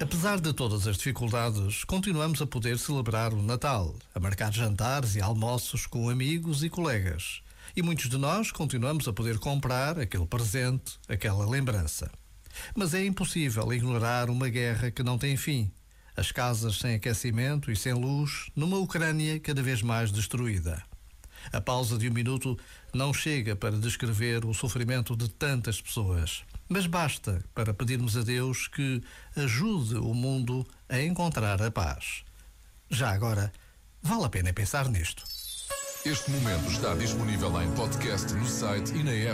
Apesar de todas as dificuldades, continuamos a poder celebrar o Natal, a marcar jantares e almoços com amigos e colegas. E muitos de nós continuamos a poder comprar aquele presente, aquela lembrança. Mas é impossível ignorar uma guerra que não tem fim. As casas sem aquecimento e sem luz, numa Ucrânia cada vez mais destruída. A pausa de um minuto não chega para descrever o sofrimento de tantas pessoas, mas basta para pedirmos a Deus que ajude o mundo a encontrar a paz. Já agora, vale a pena pensar nisto. Este momento está disponível em podcast no site e na app.